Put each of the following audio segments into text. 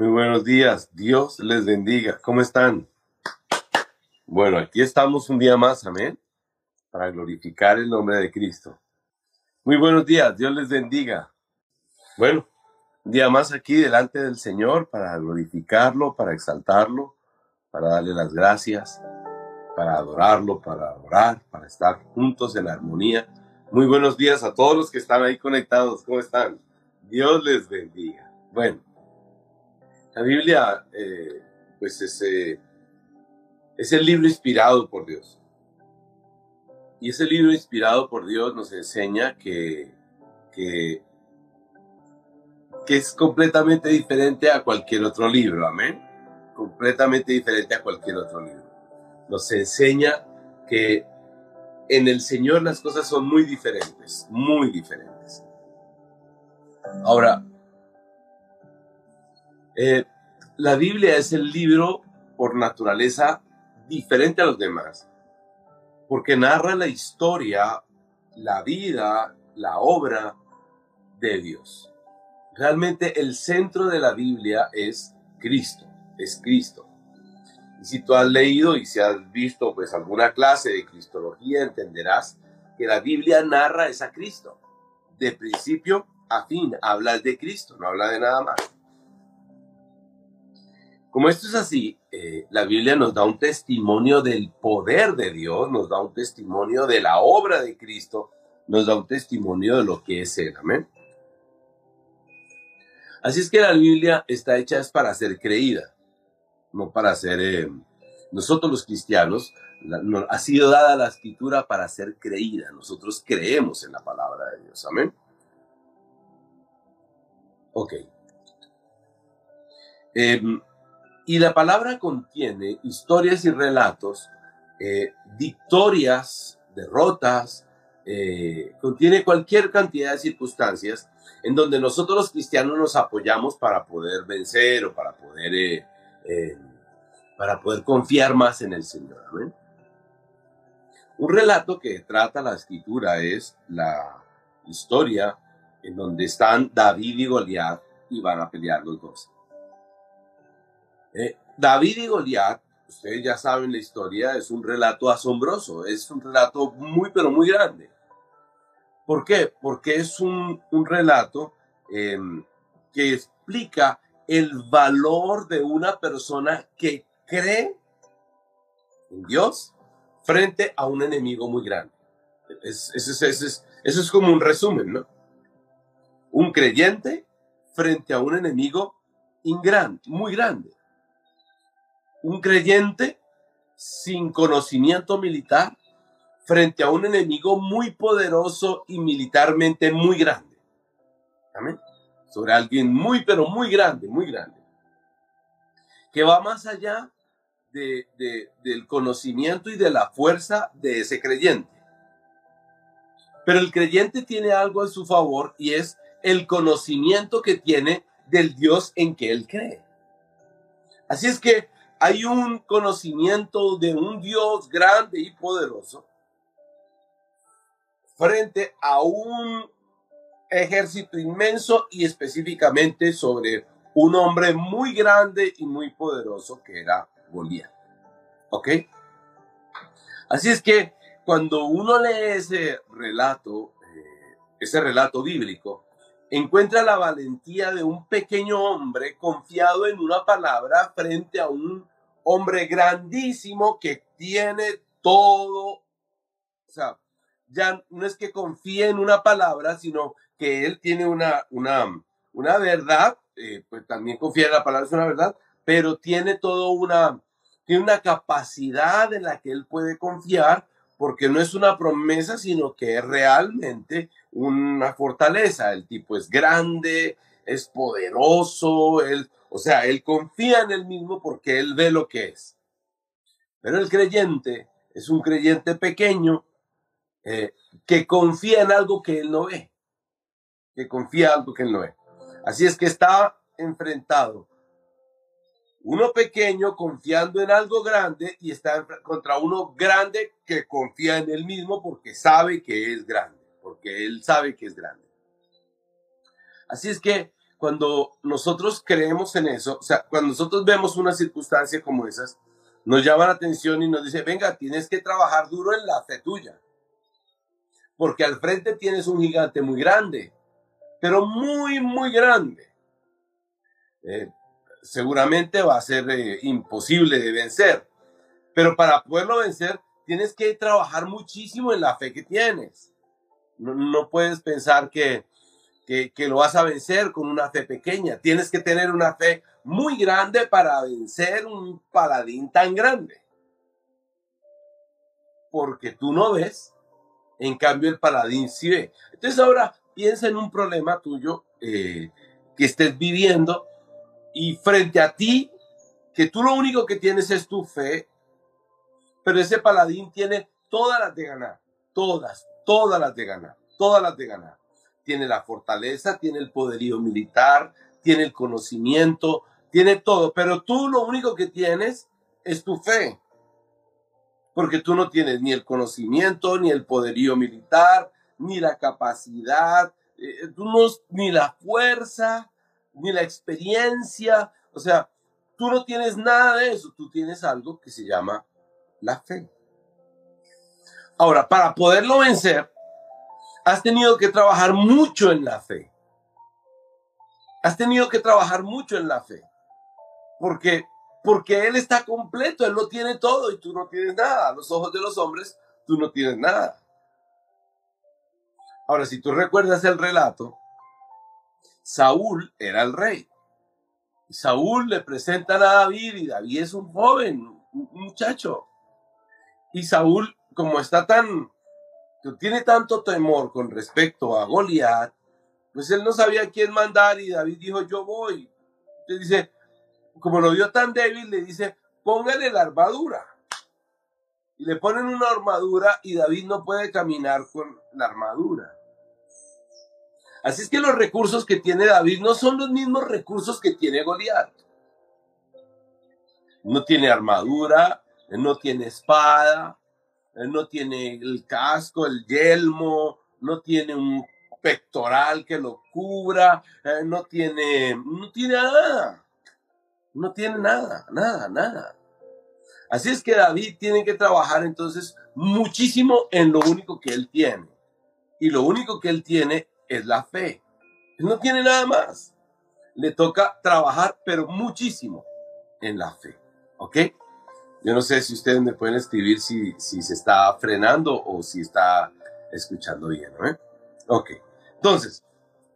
Muy buenos días. Dios les bendiga. ¿Cómo están? Bueno, aquí estamos un día más, amén, para glorificar el nombre de Cristo. Muy buenos días. Dios les bendiga. Bueno, un día más aquí delante del Señor para glorificarlo, para exaltarlo, para darle las gracias, para adorarlo, para orar, para estar juntos en armonía. Muy buenos días a todos los que están ahí conectados. ¿Cómo están? Dios les bendiga. Bueno, la Biblia, eh, pues es, eh, es el libro inspirado por Dios. Y ese libro inspirado por Dios nos enseña que, que, que es completamente diferente a cualquier otro libro, amén. Completamente diferente a cualquier otro libro. Nos enseña que en el Señor las cosas son muy diferentes, muy diferentes. Ahora, eh, la Biblia es el libro por naturaleza diferente a los demás, porque narra la historia, la vida, la obra de Dios. Realmente el centro de la Biblia es Cristo, es Cristo. Y si tú has leído y si has visto pues alguna clase de cristología, entenderás que la Biblia narra es a Cristo. De principio a fin, habla de Cristo, no habla de nada más. Como esto es así, eh, la Biblia nos da un testimonio del poder de Dios, nos da un testimonio de la obra de Cristo, nos da un testimonio de lo que es Él. Amén. Así es que la Biblia está hecha es para ser creída, no para ser... Eh, nosotros los cristianos, ha sido dada la escritura para ser creída. Nosotros creemos en la palabra de Dios. Amén. Ok. Em, y la palabra contiene historias y relatos, eh, victorias, derrotas, eh, contiene cualquier cantidad de circunstancias en donde nosotros los cristianos nos apoyamos para poder vencer o para poder, eh, para poder confiar más en el Señor. Un relato que trata la escritura es la historia en donde están David y Goliat y van a pelear los dos. Eh, David y Goliat, ustedes ya saben la historia, es un relato asombroso, es un relato muy, pero muy grande. ¿Por qué? Porque es un, relato em, que explica el valor de una persona que cree en Dios frente a un enemigo muy grande. eso es como un resumen, ¿no? Un creyente frente a un enemigo muy grande un creyente sin conocimiento militar frente a un enemigo muy poderoso y militarmente muy grande. Amén. Sobre alguien muy, pero muy grande, muy grande. Que va más allá de, del conocimiento y de la fuerza de ese creyente. Pero el creyente tiene algo a su favor y es el conocimiento que tiene del Dios en que él cree. Así es que hay un conocimiento de un Dios grande y poderoso frente a un ejército inmenso y específicamente sobre un hombre muy grande y muy poderoso que era Goliat. ¿Ok? Así es que cuando uno lee ese relato, eh, ese relato bíblico, encuentra la valentía de un pequeño hombre confiado en una palabra frente a un hombre grandísimo que tiene todo, o sea, ya no es que confíe en una palabra, sino que él tiene una, una, una verdad, eh, pues también confía en la palabra, es una verdad, pero tiene todo una, tiene una capacidad en la que él puede confiar, porque no es una promesa, sino que es realmente una fortaleza. El tipo es grande, es poderoso, él o sea, él confía en él mismo porque él ve lo que es. Pero el creyente es un creyente pequeño eh, que confía en algo que él no ve. Que confía en algo que él no ve. Así es que está enfrentado uno pequeño confiando en algo grande y está contra uno grande que confía en él mismo porque sabe que es grande, porque él sabe que es grande. Así es que cuando nosotros creemos en eso, o sea, cuando nosotros vemos una circunstancia como esas, nos llama la atención y nos dice, venga, tienes que trabajar duro en la fe tuya. Porque al frente tienes un gigante muy grande, pero muy, muy grande. Eh, seguramente va a ser eh, imposible de vencer. Pero para poderlo vencer, tienes que trabajar muchísimo en la fe que tienes. No, puedes pensar que, que, lo vas a vencer con una fe pequeña. Tienes que tener una fe muy grande para vencer un paladín tan grande. Porque tú no ves, en cambio el paladín sí ve. Entonces ahora piensa en un problema tuyo eh, que estés viviendo y frente a ti, que tú lo único que tienes es tu fe, pero ese paladín tiene todas las de ganar, todas, todas las de ganar, todas las de ganar. Tiene la fortaleza, tiene el poderío militar, tiene el conocimiento, tiene todo, pero tú lo único que tienes es tu fe, porque tú no tienes ni el conocimiento, ni el poderío militar, ni la capacidad, eh, tú no, ni la fuerza, ni la experiencia, o sea, tú no tienes nada de eso, tú tienes algo que se llama la fe. Ahora, para poderlo vencer, has tenido que trabajar mucho en la fe. Has tenido que trabajar mucho en la fe. Porque, porque Él está completo, Él lo tiene todo y tú no tienes nada. A los ojos de los hombres, tú no tienes nada. Ahora, si tú recuerdas el relato, Saúl era el rey. Saúl le presenta a David y David es un joven, un muchacho. Y Saúl, como está tan, tiene tanto temor con respecto a Goliat, pues él no sabía quién mandar y David dijo, yo voy. Entonces dice, como lo vio tan débil, le dice, póngale la armadura. Y le ponen una armadura y David no puede caminar con la armadura. Así es que los recursos que tiene David no son los mismos recursos que tiene Goliat. No tiene armadura, no tiene espada, no tiene el casco, el yelmo, no tiene un pectoral que lo cubra, eh, no tiene, no tiene nada. No tiene nada, nada, nada. Así es que David tiene que trabajar entonces muchísimo en lo único que él tiene. Y lo único que él tiene es la fe. No tiene nada más. Le toca trabajar, pero muchísimo en la fe. ¿Ok? Yo no sé si ustedes me pueden escribir si, si se está frenando o si está escuchando bien. ¿no? Ok. Entonces,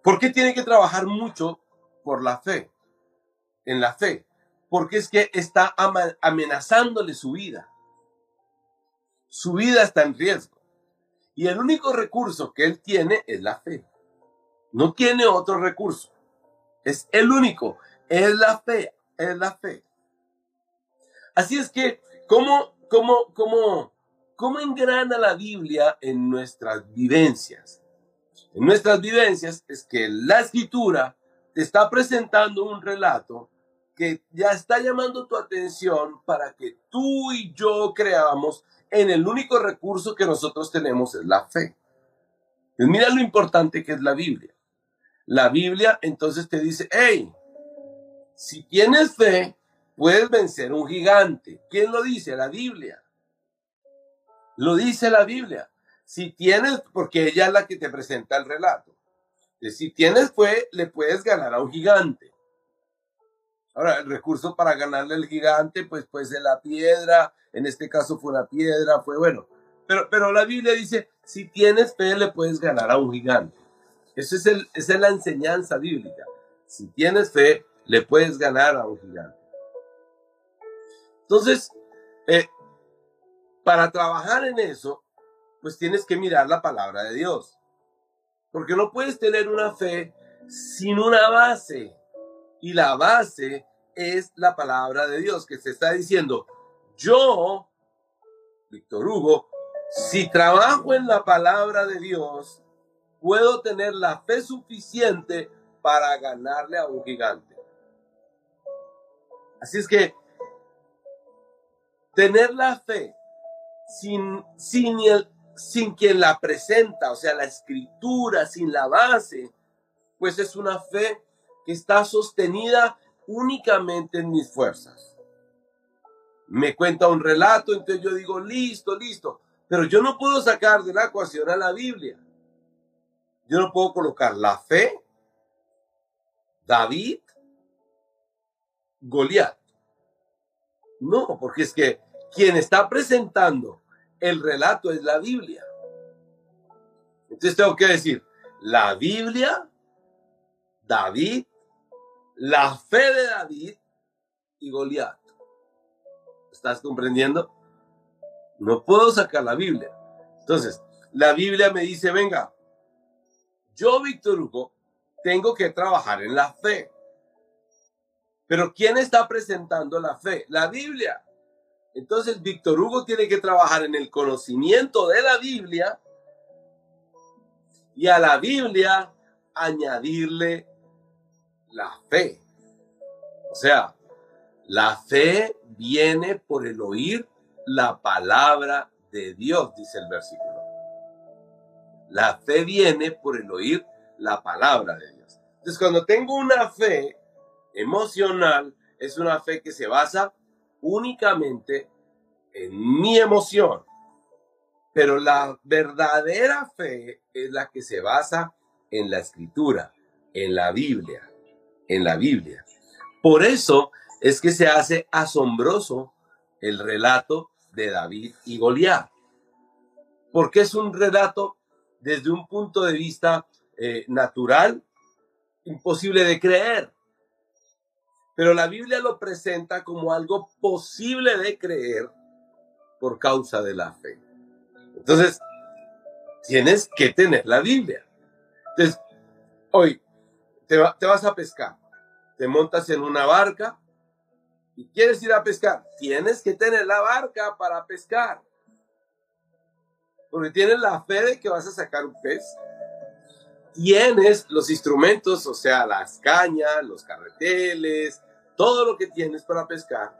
¿por qué tiene que trabajar mucho por la fe? en la fe, porque es que está amenazándole su vida. Su vida está en riesgo. Y el único recurso que él tiene es la fe. No tiene otro recurso. Es el único. Es la fe. Es la fe. Así es que, ¿cómo, cómo, cómo, cómo engrana la Biblia en nuestras vivencias? En nuestras vivencias es que la escritura te está presentando un relato que ya está llamando tu atención para que tú y yo creamos en el único recurso que nosotros tenemos es la fe. Pues mira lo importante que es la Biblia. La Biblia entonces te dice, hey, si tienes fe, puedes vencer un gigante. ¿Quién lo dice? La Biblia. Lo dice la Biblia. Si tienes, porque ella es la que te presenta el relato. Si tienes fe, le puedes ganar a un gigante. Ahora, el recurso para ganarle al gigante, pues puede ser la piedra, en este caso fue una piedra, fue bueno. Pero, pero la Biblia dice, si tienes fe, le puedes ganar a un gigante. Es esa es la enseñanza bíblica. Si tienes fe, le puedes ganar a un gigante. Entonces, eh, para trabajar en eso, pues tienes que mirar la palabra de Dios. Porque no puedes tener una fe sin una base y la base es la palabra de Dios, que se está diciendo, yo, Víctor Hugo, si trabajo en la palabra de Dios, puedo tener la fe suficiente para ganarle a un gigante. Así es que tener la fe sin, sin, sin quien la presenta, o sea, la escritura, sin la base, pues es una fe que está sostenida únicamente en mis fuerzas. Me cuenta un relato, entonces yo digo, listo, listo, pero yo no puedo sacar de la ecuación a la Biblia. Yo no puedo colocar la fe, David, Goliat. No, porque es que quien está presentando el relato es la Biblia. Entonces tengo que decir, la Biblia, David, la fe de David y Goliat. ¿Estás comprendiendo? No puedo sacar la Biblia. Entonces, la Biblia me dice, venga, yo, Víctor Hugo, tengo que trabajar en la fe. Pero ¿quién está presentando la fe? La Biblia. Entonces, Víctor Hugo tiene que trabajar en el conocimiento de la Biblia y a la Biblia añadirle la fe. O sea, la fe viene por el oír la palabra de Dios, dice el versículo. La fe viene por el oír la palabra de Dios. Entonces, cuando tengo una fe emocional, es una fe que se basa únicamente en mi emoción. Pero la verdadera fe es la que se basa en la escritura, en la Biblia, en la Biblia. Por eso es que se hace asombroso el relato de David y Goliat. Porque es un relato desde un punto de vista eh, natural, imposible de creer. Pero la Biblia lo presenta como algo posible de creer por causa de la fe. Entonces, tienes que tener la Biblia. Entonces, hoy te, te vas a pescar, te montas en una barca y quieres ir a pescar. Tienes que tener la barca para pescar. Porque tienes la fe de que vas a sacar un pez. Tienes los instrumentos, o sea, las cañas, los carreteles, todo lo que tienes para pescar.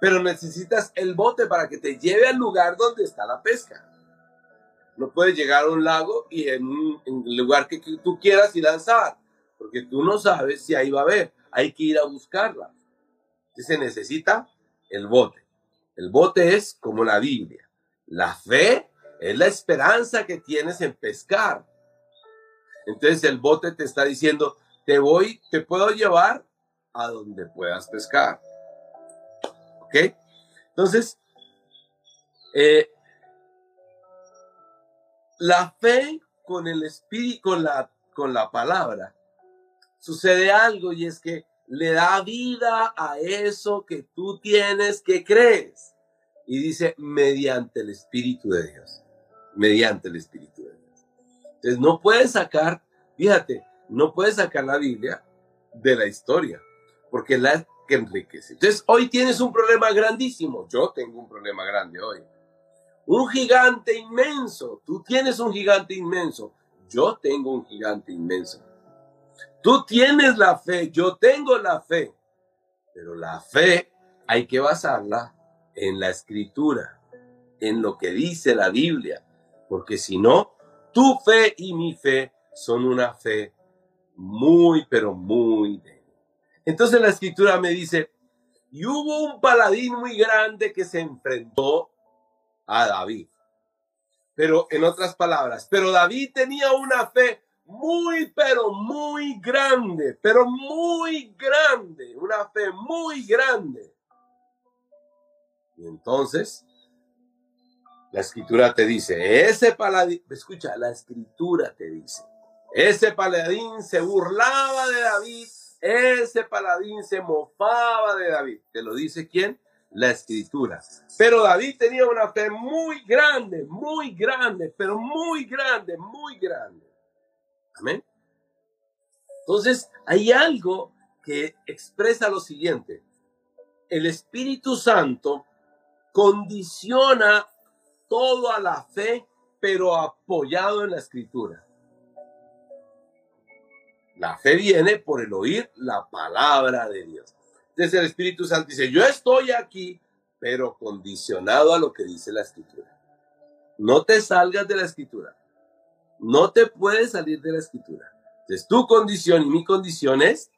Pero necesitas el bote para que te lleve al lugar donde está la pesca. No puedes llegar a un lago y en, el lugar que, tú quieras y lanzar, porque tú no sabes si ahí va a haber. Hay que ir a buscarla. Se necesita el bote. El bote es como la Biblia. La fe es la esperanza que tienes en pescar. Entonces el bote te está diciendo, te voy, te puedo llevar a donde puedas pescar. ¿Ok? Entonces, eh, la fe con el espíritu, con la, con la palabra, sucede algo y es que le da vida a eso que tú tienes que crees. Y dice, mediante el Espíritu de Dios. Mediante el Espíritu. Entonces, no puedes sacar, fíjate, no puedes sacar la Biblia de la historia, porque la que enriquece. Entonces, hoy tienes un problema grandísimo. Yo tengo un problema grande hoy. Un gigante inmenso. Tú tienes un gigante inmenso. Yo tengo un gigante inmenso. Tú tienes la fe, yo tengo la fe, pero la fe hay que basarla en la escritura, en lo que dice la Biblia, porque si no, tu fe y mi fe son una fe muy, pero muy débil. Entonces la escritura me dice, y hubo un paladín muy grande que se enfrentó a David. Pero en otras palabras, pero David tenía una fe muy, pero muy grande, pero muy grande, una fe muy grande. Y entonces, la escritura te dice, ese paladín, escucha, la escritura te dice, ese paladín se burlaba de David, ese paladín se mofaba de David. ¿Te lo dice quién? La escritura. Pero David tenía una fe muy grande, muy grande, pero muy grande, muy grande. Amén. Entonces, hay algo que expresa lo siguiente. El Espíritu Santo condiciona todo a la fe, pero apoyado en la escritura. La fe viene por el oír la palabra de Dios. Entonces el Espíritu Santo dice, yo estoy aquí, pero condicionado a lo que dice la escritura. No te salgas de la escritura. No te puedes salir de la escritura. Entonces, tu condición y mi condición es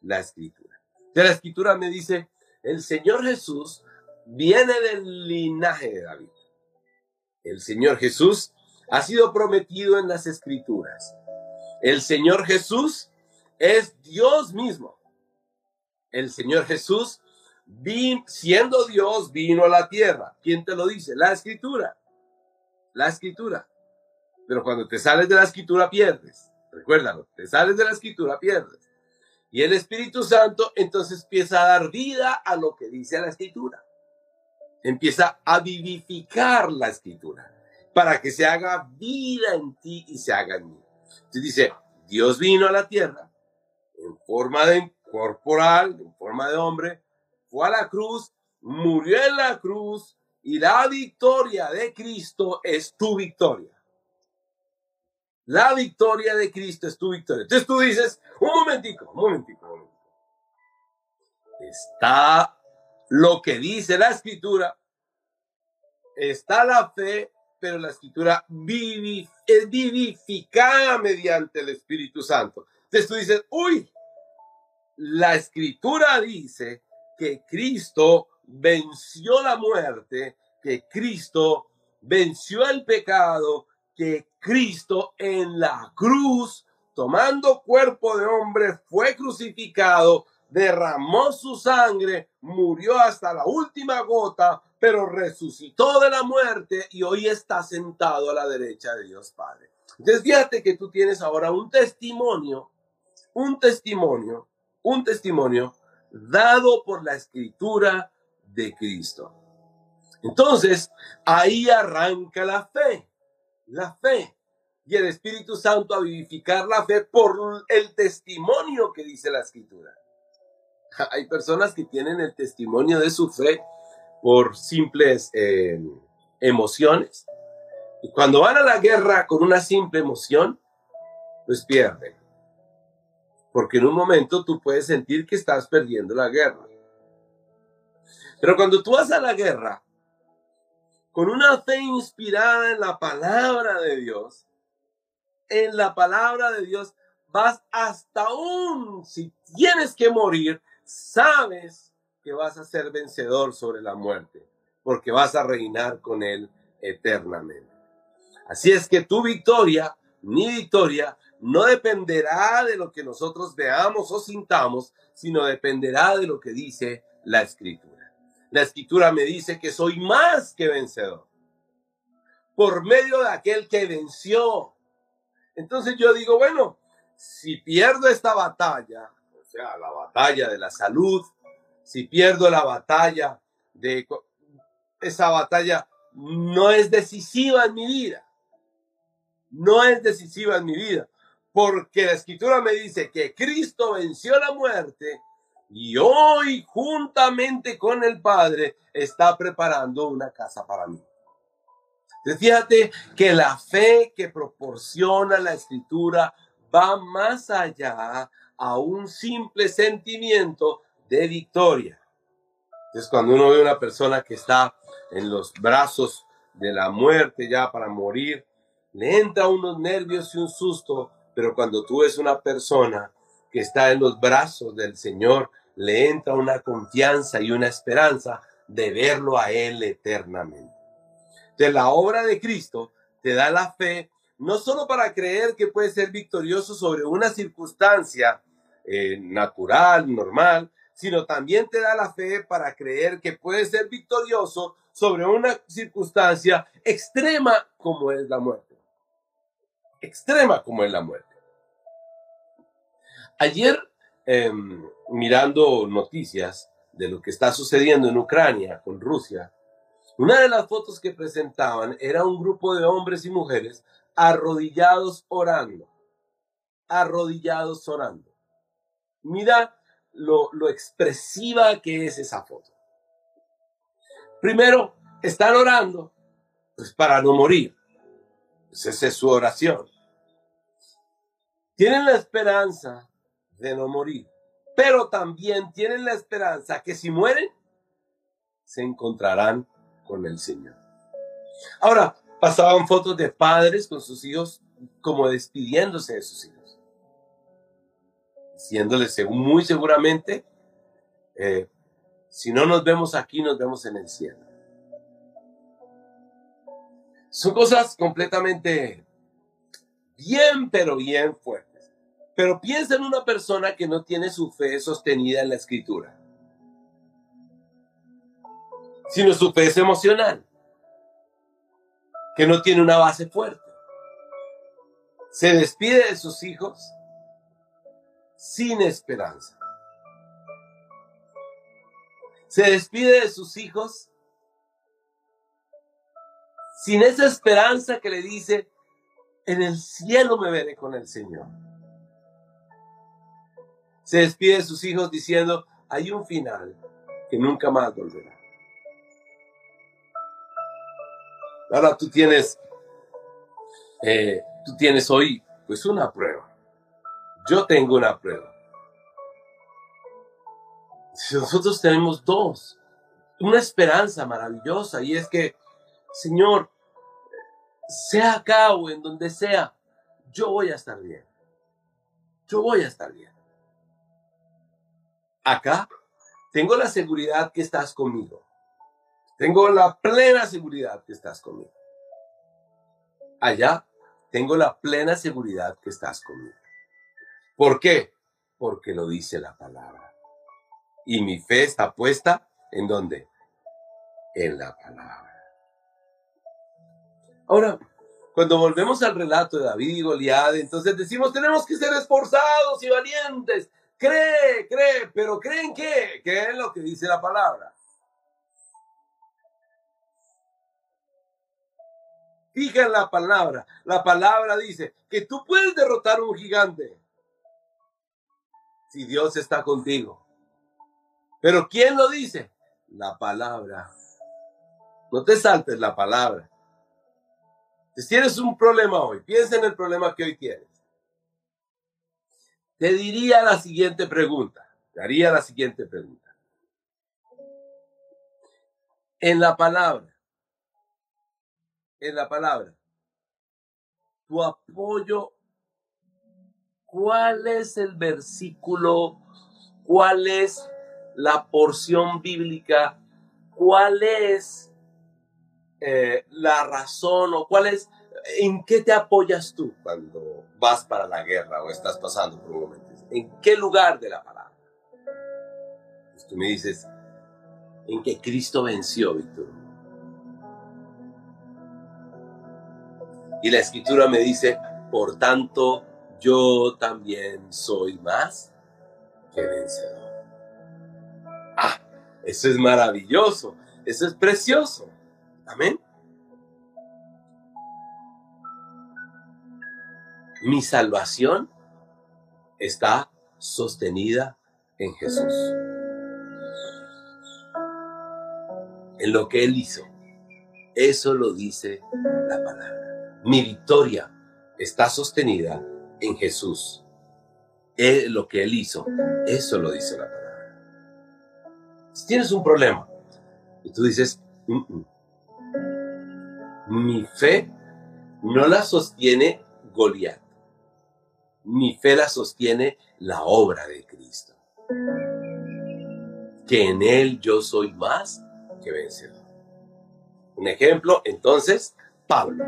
la escritura. De la escritura me dice, el Señor Jesús viene del linaje de David. El Señor Jesús ha sido prometido en las escrituras. El Señor Jesús es Dios mismo. El Señor Jesús, siendo Dios, vino a la tierra. ¿Quién te lo dice? La escritura. La escritura. Pero cuando te sales de la escritura pierdes. Recuérdalo, te sales de la escritura pierdes. Y el Espíritu Santo entonces empieza a dar vida a lo que dice la escritura. Empieza a vivificar la escritura para que se haga vida en ti y se haga en mí. Entonces dice, Dios vino a la tierra en forma de corporal, en forma de hombre, fue a la cruz, murió en la cruz y la victoria de Cristo es tu victoria. La victoria de Cristo es tu victoria. Entonces tú dices, un momentico, un momentico, un momentico. Está lo que dice la escritura, está la fe, pero la escritura es vivificada mediante el Espíritu Santo. Entonces tú dices, uy, la escritura dice que Cristo venció la muerte, que Cristo venció el pecado, que Cristo en la cruz, tomando cuerpo de hombre, fue crucificado, derramó su sangre, murió hasta la última gota, pero resucitó de la muerte y hoy está sentado a la derecha de Dios Padre. Entonces fíjate que tú tienes ahora un testimonio, un testimonio, un testimonio dado por la escritura de Cristo. Entonces, ahí arranca la fe la fe y el Espíritu Santo a vivificar la fe por el testimonio que dice la Escritura. Hay personas que tienen el testimonio de su fe por simples eh, emociones. Y cuando van a la guerra con una simple emoción, pues pierden. Porque en un momento tú puedes sentir que estás perdiendo la guerra. Pero cuando tú vas a la guerra con una fe inspirada en la palabra de Dios, en la palabra de Dios, vas hasta un, si tienes que morir, sabes que vas a ser vencedor sobre la muerte, porque vas a reinar con Él eternamente. Así es que tu victoria, mi victoria, no dependerá de lo que nosotros veamos o sintamos, sino dependerá de lo que dice la Escritura. La escritura me dice que soy más que vencedor por medio de aquel que venció. Entonces yo digo, bueno, si pierdo esta batalla, sea, la batalla de la salud, si pierdo la batalla de esa batalla no es decisiva en mi vida. No es decisiva en mi vida, porque la escritura me dice que Cristo venció la muerte y hoy juntamente con el Padre está preparando una casa para mí. fíjate que la fe que proporciona la escritura va más allá a un simple sentimiento de victoria. Entonces cuando uno ve a una persona que está en los brazos de la muerte ya para morir, le entra unos nervios y un susto, pero cuando tú ves una persona que está en los brazos del Señor, le entra una confianza y una esperanza de verlo a Él eternamente. De la obra de Cristo te da la fe, no solo para creer que puede ser victorioso sobre una circunstancia eh, natural, normal, sino también te da la fe para creer que puede ser victorioso sobre una circunstancia extrema como es la muerte. Extrema como es la muerte. Ayer Em, mirando noticias de lo que está sucediendo en Ucrania con Rusia, una de las fotos que presentaban era un grupo de hombres y mujeres arrodillados orando, arrodillados orando. Mira lo, lo expresiva que es esa foto. Primero, están orando pues, para no morir. Pues esa es su oración. Tienen la esperanza de no morir, pero también tienen la esperanza que si mueren, se encontrarán con el Señor. Ahora, pasaban fotos de padres con sus hijos como despidiéndose de sus hijos. diciéndoles muy seguramente, eh, si no nos vemos aquí, nos vemos en el cielo. Son cosas completamente bien, pero bien fuertes. Pero piensa en una persona que no tiene su fe sostenida en la escritura, sino su fe es emocional, que no tiene una base fuerte. Se despide de sus hijos sin esperanza. Se despide de sus hijos sin esa esperanza que le dice, en el cielo me veré con el Señor. Se despide de sus hijos diciendo, hay un final que nunca más volverá. Ahora tú tienes, eh, tú tienes hoy pues una prueba. Yo tengo una prueba. Nosotros tenemos dos, una esperanza maravillosa y es que, Señor, sea acá o en donde sea, yo voy a estar bien. Yo voy a estar bien. Acá tengo la seguridad que estás conmigo. Tengo la plena seguridad que estás conmigo. Allá tengo la plena seguridad que estás conmigo. ¿Por qué? Porque lo dice la palabra. Y mi fe está puesta en dónde? En la palabra. Ahora, cuando volvemos al relato de David y Goliat, entonces decimos, tenemos que ser esforzados y valientes. Cree, cree, pero ¿creen qué? ¿Qué es lo que dice la palabra? Fija en la palabra. La palabra dice que tú puedes derrotar a un gigante si Dios está contigo. Pero ¿quién lo dice? La palabra. No te saltes la palabra. Si tienes un problema hoy, piensa en el problema que hoy tienes. Te diría la siguiente pregunta. Te haría la siguiente pregunta. En la palabra, en la palabra, tu apoyo, ¿cuál es el versículo? ¿Cuál es la porción bíblica? ¿Cuál es eh, la razón o cuál es, en qué te apoyas tú cuando vas para la guerra o estás pasando por un momento? ¿En qué lugar de la palabra? Pues tú me dices, en que Cristo venció, Víctor. Y la escritura me dice, por tanto, yo también soy más que vencedor. Ah, eso es maravilloso, eso es precioso. Amén. Mi salvación está sostenida en Jesús. En lo que Él hizo. Eso lo dice la palabra. Mi victoria está sostenida en Jesús. En lo que Él hizo. Eso lo dice la palabra. Si tienes un problema y tú dices, mi fe no la sostiene Goliat. Mi fe la sostiene la obra de Cristo. Que en Él yo soy más que vencedor. Un ejemplo, entonces, Pablo.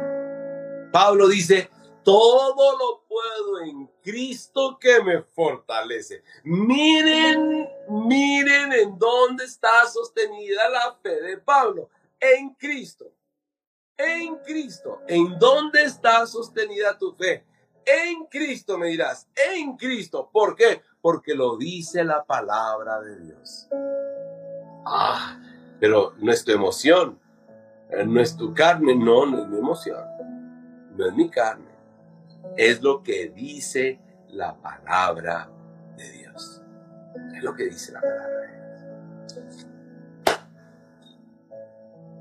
Pablo dice, todo lo puedo en Cristo que me fortalece. Miren, miren en dónde está sostenida la fe de Pablo. En Cristo en Cristo. ¿En dónde está sostenida tu fe? En Cristo me dirás, en Cristo. ¿Por qué? Porque lo dice la palabra de Dios. Ah, pero no es tu emoción, no es tu carne, no, no es mi emoción, no es mi carne. Es lo que dice la palabra de Dios. Es lo que dice la palabra de Dios.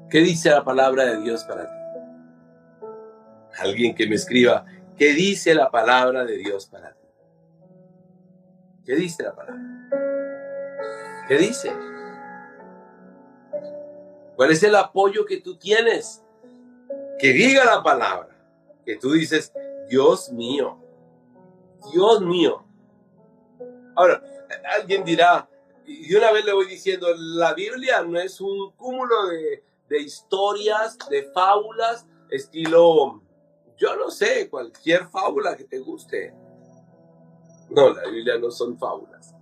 ¿Qué dice la palabra de Dios para ti? Alguien que me escriba, ¿qué dice la palabra de Dios para ti? ¿Qué dice la palabra? ¿Qué dice? ¿Cuál es el apoyo que tú tienes? Que diga la palabra. Que tú dices, Dios mío, Dios mío, Ahora, alguien dirá, y una vez le voy diciendo, la Biblia no es un cúmulo de, de historias, de fábulas, estilo, yo no sé, cualquier fábula que te guste. No, la Biblia no son fábulas.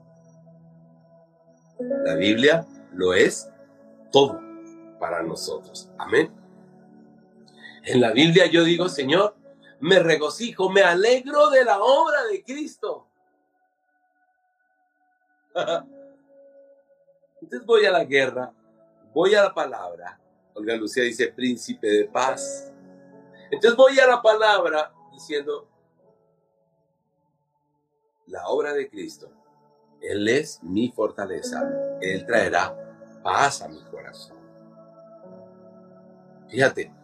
La Biblia lo es todo para nosotros. Amén. En la Biblia yo digo, Señor, me regocijo, me alegro de la obra de Cristo. Entonces voy a la guerra, voy a la palabra. Olga Lucía dice, príncipe de paz. Entonces voy a la palabra diciendo, la obra de Cristo, Él es mi fortaleza, Él traerá paz a mi corazón. Fíjate,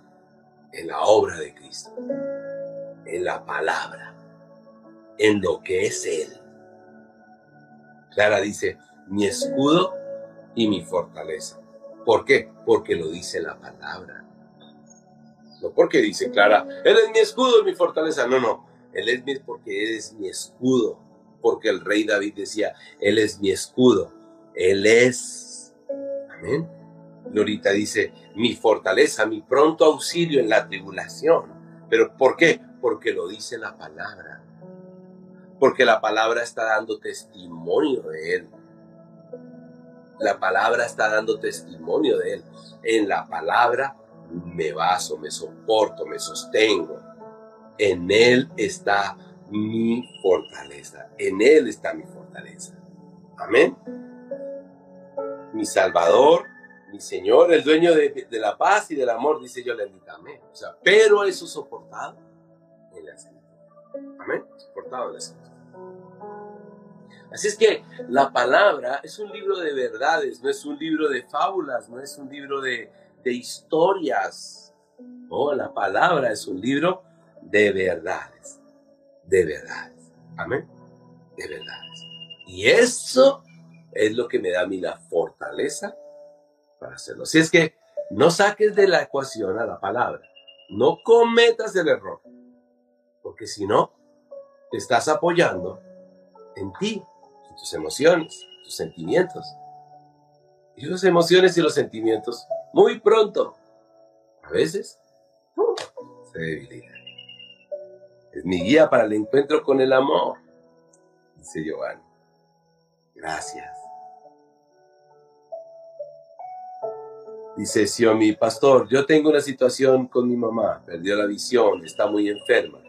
en la obra de Cristo, en la palabra, en lo que es Él. Clara dice, mi escudo y mi fortaleza. ¿Por qué? Porque lo dice la palabra. No porque dice Clara, Él es mi escudo y mi fortaleza. No, no. Él es mi, porque Él es mi escudo. Porque el rey David decía, Él es mi escudo. Él es. Amén. Lorita dice, mi fortaleza, mi pronto auxilio en la tribulación. ¿Pero por qué? Porque lo dice la palabra. Porque la palabra está dando testimonio de Él. La palabra está dando testimonio de Él. En la palabra me baso, me soporto, me sostengo. En Él está mi fortaleza. En Él está mi fortaleza. Amén. Mi Salvador, mi Señor, el dueño de, la paz y del amor, dice yo le invito. Amén. O sea, pero eso soportado en la Amén. Soportado en la Así es que la palabra es un libro de verdades, no es un libro de fábulas, no es un libro de, historias. Oh, la palabra es un libro de verdades, de verdades. Amén. De verdades. Y eso es lo que me da a mí la fortaleza para hacerlo. Si es que no saques de la ecuación a la palabra, no cometas el error, porque si no, te estás apoyando en ti tus emociones, tus sentimientos. Y las emociones y los sentimientos, muy pronto, a veces, se debilitan. Es mi guía para el encuentro con el amor, dice Giovanni. Gracias. Dice Xiomi, pastor, yo tengo una situación con mi mamá, perdió la visión, está muy enferma,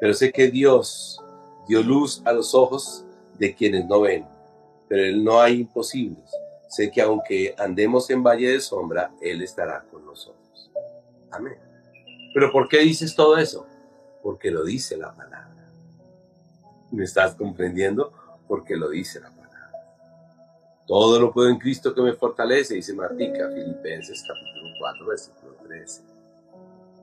pero sé que Dios dio luz a los ojos de quienes no ven, pero Él no hay imposibles. Sé que aunque andemos en valle de sombra, Él estará con nosotros. Amén. Pero ¿por qué dices todo eso? Porque lo dice la palabra. ¿Me estás comprendiendo? Porque lo dice la palabra. Todo lo puedo en Cristo que me fortalece, dice Martica, Filipenses capítulo 4, versículo 13.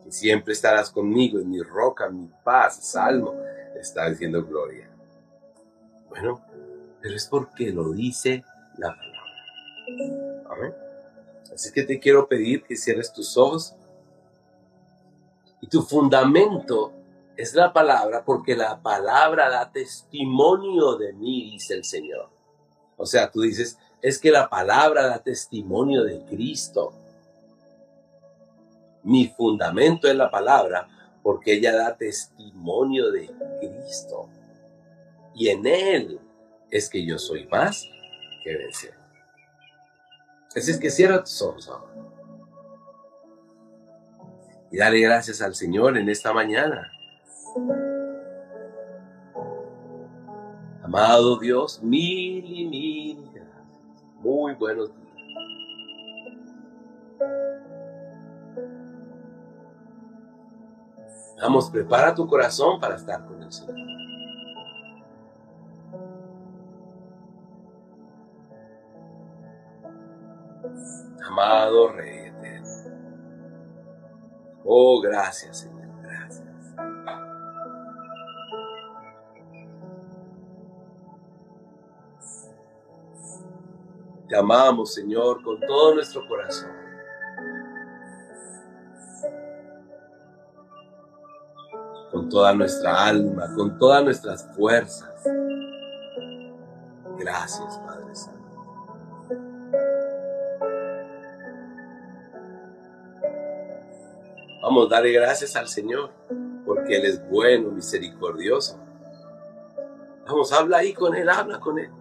Que siempre estarás conmigo en mi roca, mi paz, salmo, está diciendo Gloria. Bueno, pero es porque lo dice la palabra. Amén. Así que te quiero pedir que cierres tus ojos y tu fundamento es la palabra porque la palabra da testimonio de mí, dice el Señor. O sea, tú dices, es que la palabra da testimonio de Cristo. Mi fundamento es la palabra porque ella da testimonio de Cristo y en Él es que yo soy más que vencer. Así es que cierra tus ojos ahora. Y dale gracias al Señor en esta mañana. Amado Dios, mil y mil gracias. Muy buenos días. Vamos, prepara tu corazón para estar con el Señor. amado Rey. Oh, gracias, Señor, Te amamos, Señor, con todo nuestro corazón. Con toda nuestra alma, con todas nuestras fuerzas. Gracias, Padre Santo. Vamos, darle gracias al Señor, porque Él es bueno, misericordioso. Vamos, habla ahí con Él, habla con Él.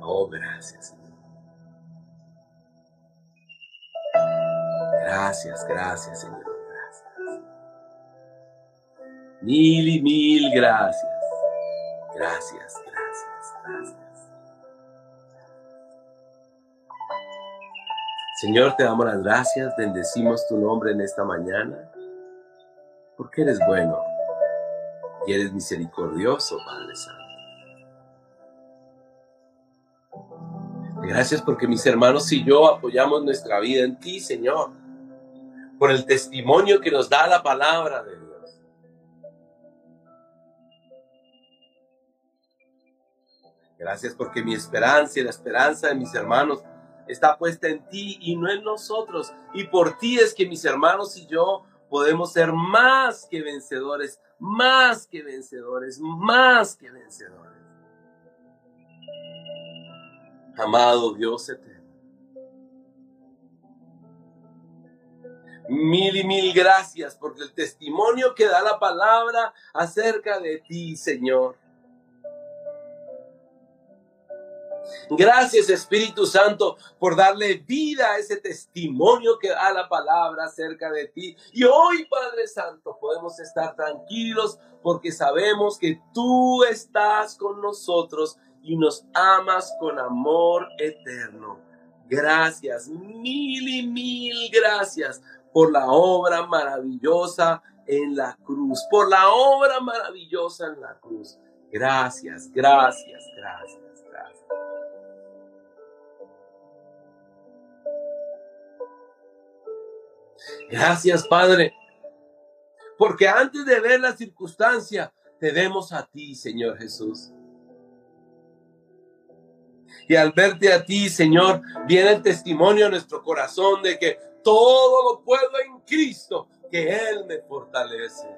Oh, gracias, Gracias, gracias, Señor. Gracias. Mil y mil gracias. Gracias, gracias, gracias. Señor, te damos las gracias, bendecimos tu nombre en esta mañana, porque eres bueno y eres misericordioso, Padre Santo. Gracias porque mis hermanos y yo apoyamos nuestra vida en ti, Señor, por el testimonio que nos da la palabra de Dios. Gracias porque mi esperanza y la esperanza de mis hermanos está puesta en ti y no en nosotros. Y por ti es que mis hermanos y yo podemos ser más que vencedores, más que vencedores, más que vencedores. Amado Dios eterno. Mil y mil gracias por el testimonio que da la palabra acerca de ti, Señor. Gracias Espíritu Santo por darle vida a ese testimonio que da la palabra acerca de ti. Y hoy, Padre Santo, podemos estar tranquilos porque sabemos que tú estás con nosotros y nos amas con amor eterno. Gracias, mil y mil gracias por la obra maravillosa en la cruz, por la obra maravillosa en la cruz. Gracias, gracias, gracias. Gracias, Padre. Porque antes de ver la circunstancia, te vemos a ti, Señor Jesús. Y al verte a ti, Señor, viene el testimonio a nuestro corazón de que todo lo puedo en Cristo, que Él me fortalece.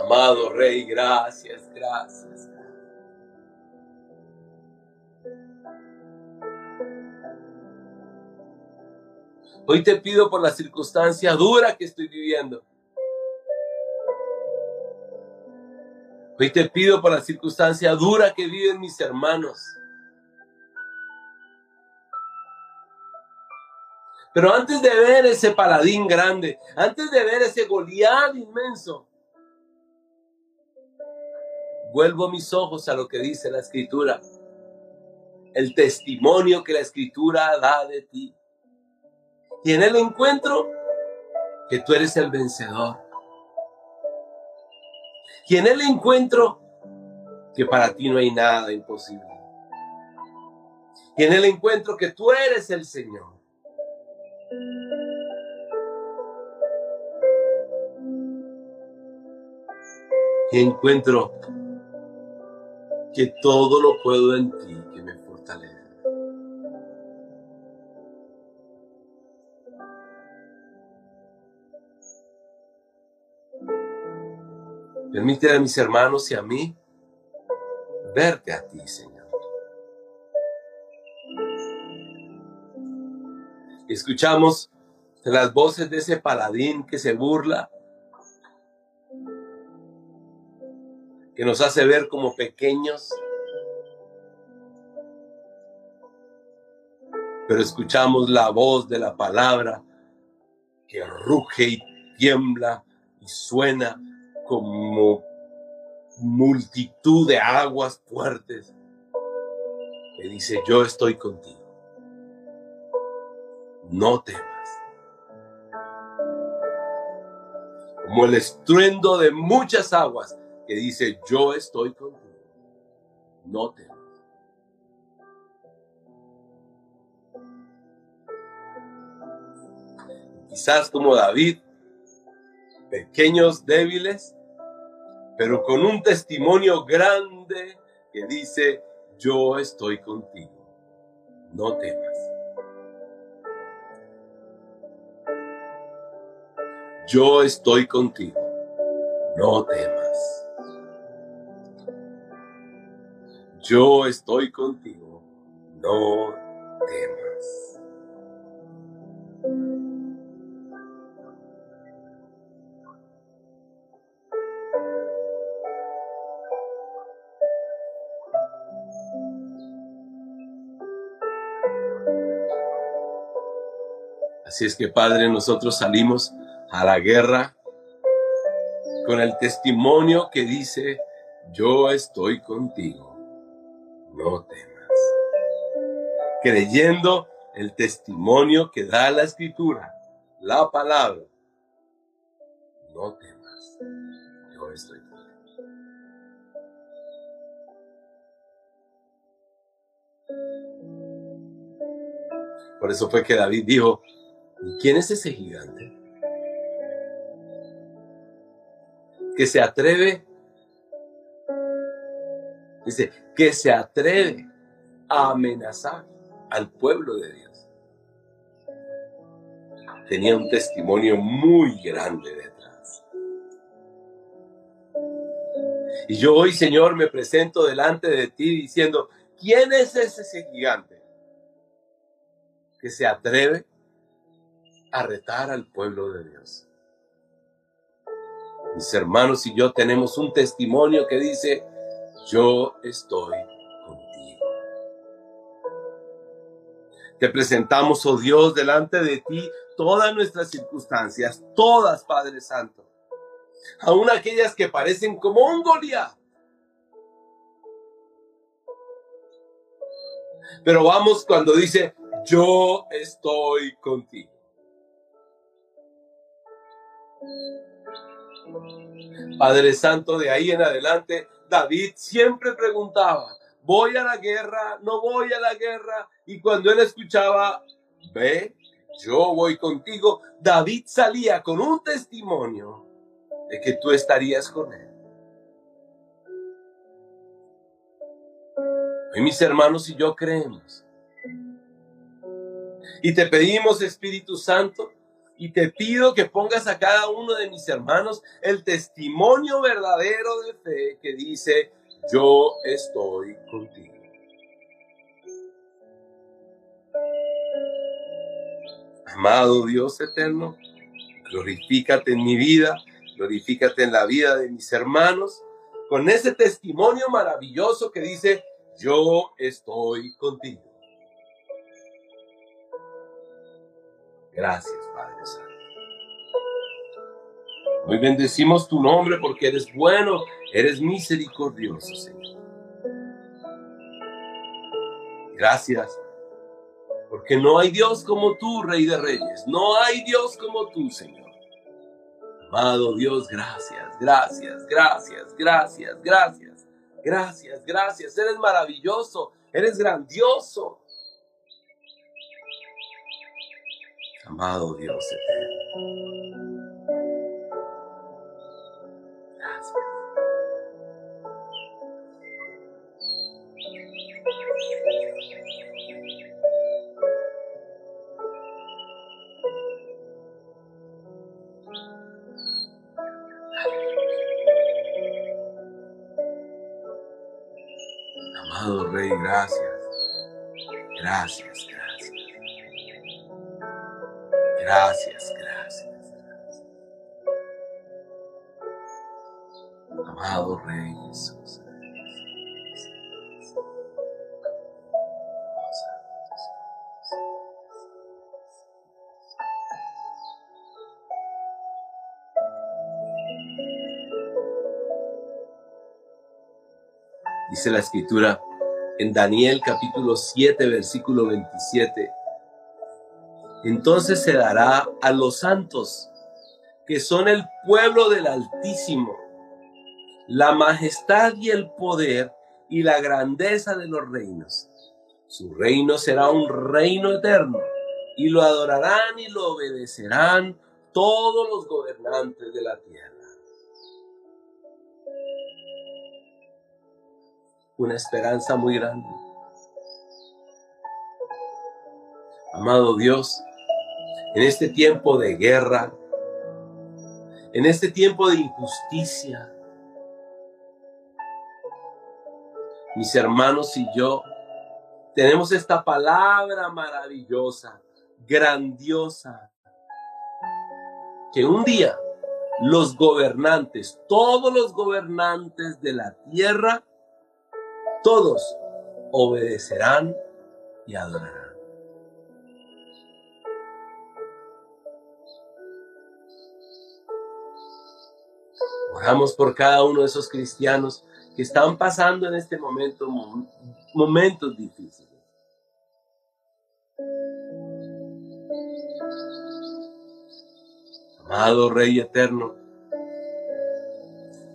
Amado Rey, gracias, gracias. Hoy te pido por la circunstancia dura que estoy viviendo. Hoy te pido por la circunstancia dura que viven mis hermanos. Pero antes de ver ese paladín grande, antes de ver ese Goliat inmenso, vuelvo mis ojos a lo que dice la escritura, el testimonio que la escritura da de ti. Y en él encuentro que tú eres el vencedor. Y en él encuentro que para ti no hay nada imposible. Y en él encuentro que tú eres el Señor. Encuentro que todo lo puedo en ti que me Permite a mis hermanos y a mí verte a ti, Señor. Escuchamos las voces de ese paladín que se burla que nos hace ver como pequeños. Pero escuchamos la voz de la palabra que ruge y tiembla y suena como multitud de aguas fuertes que dice, yo estoy contigo. No temas. Como el estruendo de muchas aguas que dice, yo estoy contigo, no temas. Quizás como David, pequeños, débiles, pero con un testimonio grande que dice, yo estoy contigo, no temas. Yo estoy contigo, no temas. Yo estoy contigo, no temas. Así es que Padre, nosotros salimos a la guerra con el testimonio que dice, yo estoy contigo, no temas. Creyendo el testimonio que da la escritura, la palabra, no temas, yo estoy contigo. Por eso fue que David dijo, ¿quién es ese gigante? que se atreve, dice, que se atreve a amenazar al pueblo de Dios. Tenía un testimonio muy grande detrás. Y yo hoy, Señor, me presento delante de ti diciendo, ¿quién es ese gigante que se atreve a retar al pueblo de Dios? Mis hermanos y yo tenemos un testimonio que dice, yo estoy contigo. Te presentamos, oh Dios, delante de ti todas nuestras circunstancias, todas, Padre Santo, aun aquellas que parecen como un Goliat. Pero vamos cuando dice, yo estoy contigo. Padre Santo, de ahí en adelante, David siempre preguntaba, ¿voy a la guerra? ¿No voy a la guerra? Y cuando él escuchaba, ve, yo voy contigo, David salía con un testimonio de que tú estarías con él. Y mis hermanos y yo creemos. Y te pedimos, Espíritu Santo, y te pido que pongas a cada uno de mis hermanos el testimonio verdadero de fe que dice, yo estoy contigo. Amado Dios eterno, glorifícate en mi vida, glorifícate en la vida de mis hermanos, con ese testimonio maravilloso que dice, yo estoy contigo. Gracias, Padre. Hoy bendecimos tu nombre porque eres bueno, eres misericordioso, Señor. Gracias, porque no hay Dios como tú, Rey de Reyes. No hay Dios como tú, Señor. Amado Dios, gracias, gracias, gracias, gracias, gracias, gracias, gracias. Eres maravilloso, eres grandioso. Amado Dios Gracias. Gracias. Gracias, Gracias, gracias, gracias. Amado Rey Jesús. Dice la escritura en Daniel capítulo 7, versículo 27 entonces se dará a los santos, que son el pueblo del Altísimo, la majestad y el poder y la grandeza de los reinos. Su reino será un reino eterno, y lo adorarán y lo obedecerán todos los gobernantes de la tierra. Una esperanza muy grande. Amado Dios, en este tiempo de guerra, en este tiempo de injusticia. Mis hermanos y yo tenemos esta palabra maravillosa, grandiosa, que un día los gobernantes, todos los gobernantes de la tierra, todos obedecerán y adorarán. Oramos por cada uno de esos cristianos que están pasando en este momento momentos difíciles. Amado Rey Eterno,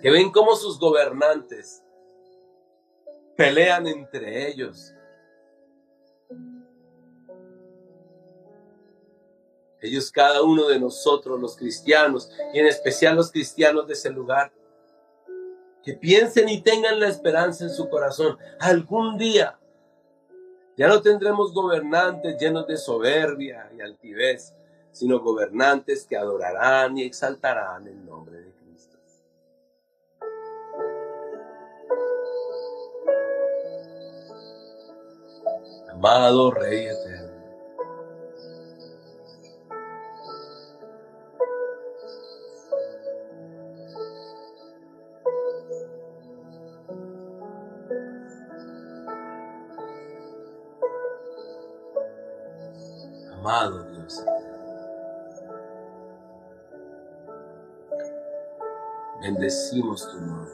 que ven cómo sus gobernantes pelean entre ellos. Ellos, cada uno de nosotros, los cristianos, y en especial los cristianos de ese lugar, que piensen y tengan la esperanza en su corazón. Algún día ya no tendremos gobernantes llenos de soberbia y altivez, sino gobernantes que adorarán y exaltarán el nombre de Amado Rey eterno. Amado Dios. Bendecimos tu nombre.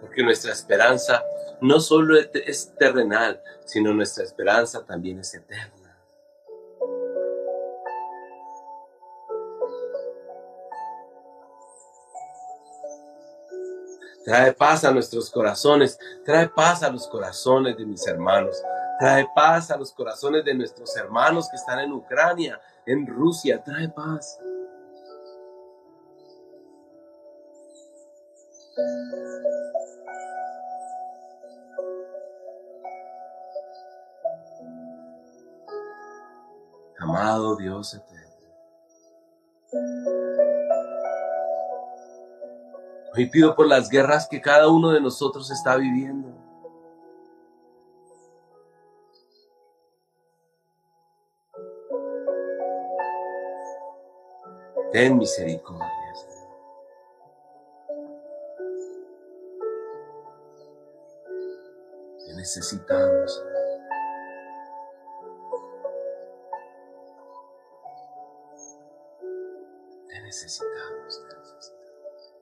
Porque nuestra esperanza no solo es terrenal, sino nuestra esperanza también es eterna. Trae paz a nuestros corazones, trae paz a los corazones de mis hermanos, trae paz a los corazones de nuestros hermanos que están en Ucrania, en Rusia, trae paz. Dios eterno. Hoy pido por las guerras que cada uno de nosotros está viviendo. Ten misericordia. Te necesitamos. Necesitamos, te necesitamos.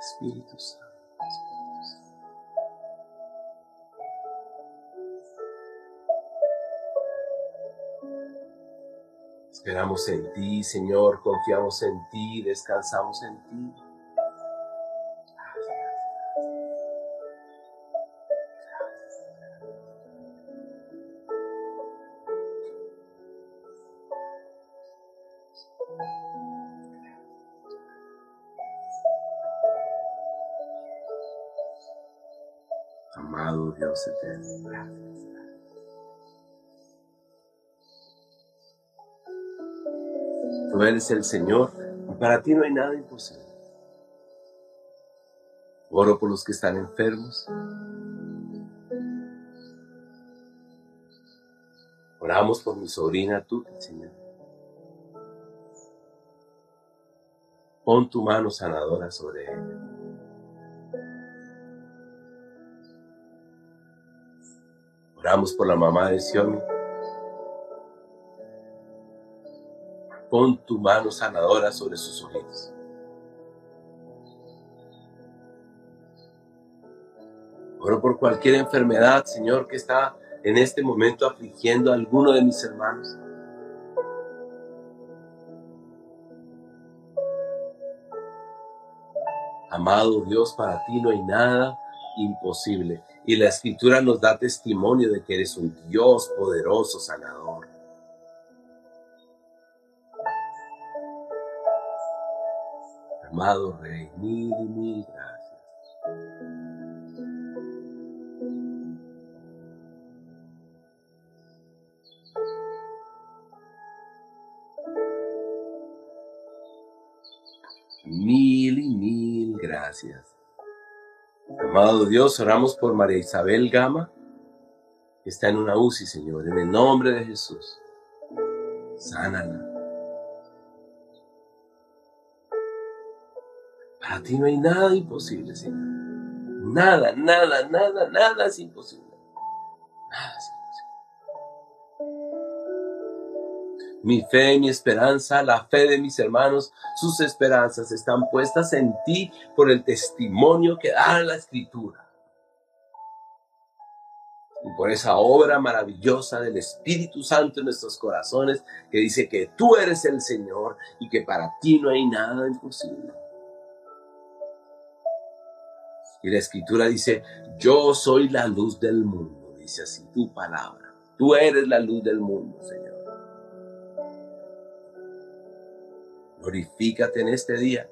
Espíritu Santo. Esperamos en ti, Señor, confiamos en ti, descansamos en ti. Eres el Señor y para ti no hay nada imposible. Oro por los que están enfermos. Oramos por mi sobrina tú, Señor. Pon tu mano sanadora sobre ella. Oramos por la mamá de Xioni. Pon tu mano sanadora sobre sus oídos. Oro por cualquier enfermedad, Señor, que está en este momento afligiendo a alguno de mis hermanos. Amado Dios, para ti no hay nada imposible. Y la escritura nos da testimonio de que eres un Dios poderoso, sanador. Amado Rey, mil y mil gracias. Mil y mil gracias. Amado Dios, oramos por María Isabel Gama, que está en una UCI, Señor, en el nombre de Jesús. Sánala. Para ti no hay nada imposible, Señor. Nada, nada, nada, nada es imposible. Nada es imposible. Mi fe, mi esperanza, la fe de mis hermanos, sus esperanzas están puestas en ti por el testimonio que da la Escritura y por esa obra maravillosa del Espíritu Santo en nuestros corazones que dice que tú eres el Señor y que para ti no hay nada imposible. Y la escritura dice, yo soy la luz del mundo, dice así tu palabra. Tú eres la luz del mundo, Señor. Glorifícate en este día,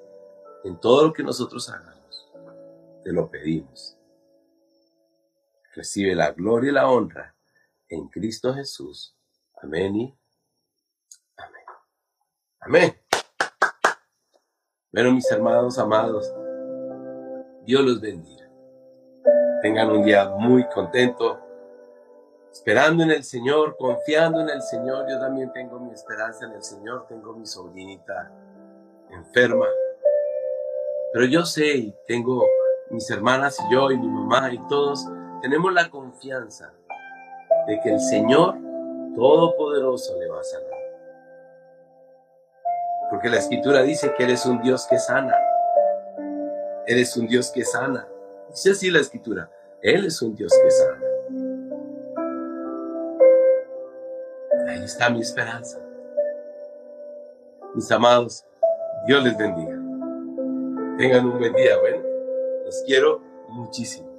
en todo lo que nosotros hagamos. Te lo pedimos recibe la gloria y la honra en Cristo Jesús. Amén y amén. Amén. Bueno, mis hermanos amados, Dios los bendiga. Tengan un día muy contento, esperando en el Señor, confiando en el Señor. Yo también tengo mi esperanza en el Señor. Tengo mi sobrinita enferma. Pero yo sé y tengo mis hermanas y yo y mi mamá y todos tenemos la confianza de que el Señor Todopoderoso le va a sanar. Porque la escritura dice que eres un Dios que sana. Eres un Dios que sana. Dice así la escritura. Él es un Dios que sana. Ahí está mi esperanza. Mis amados, Dios les bendiga. Tengan un buen día, bueno. Los quiero muchísimo.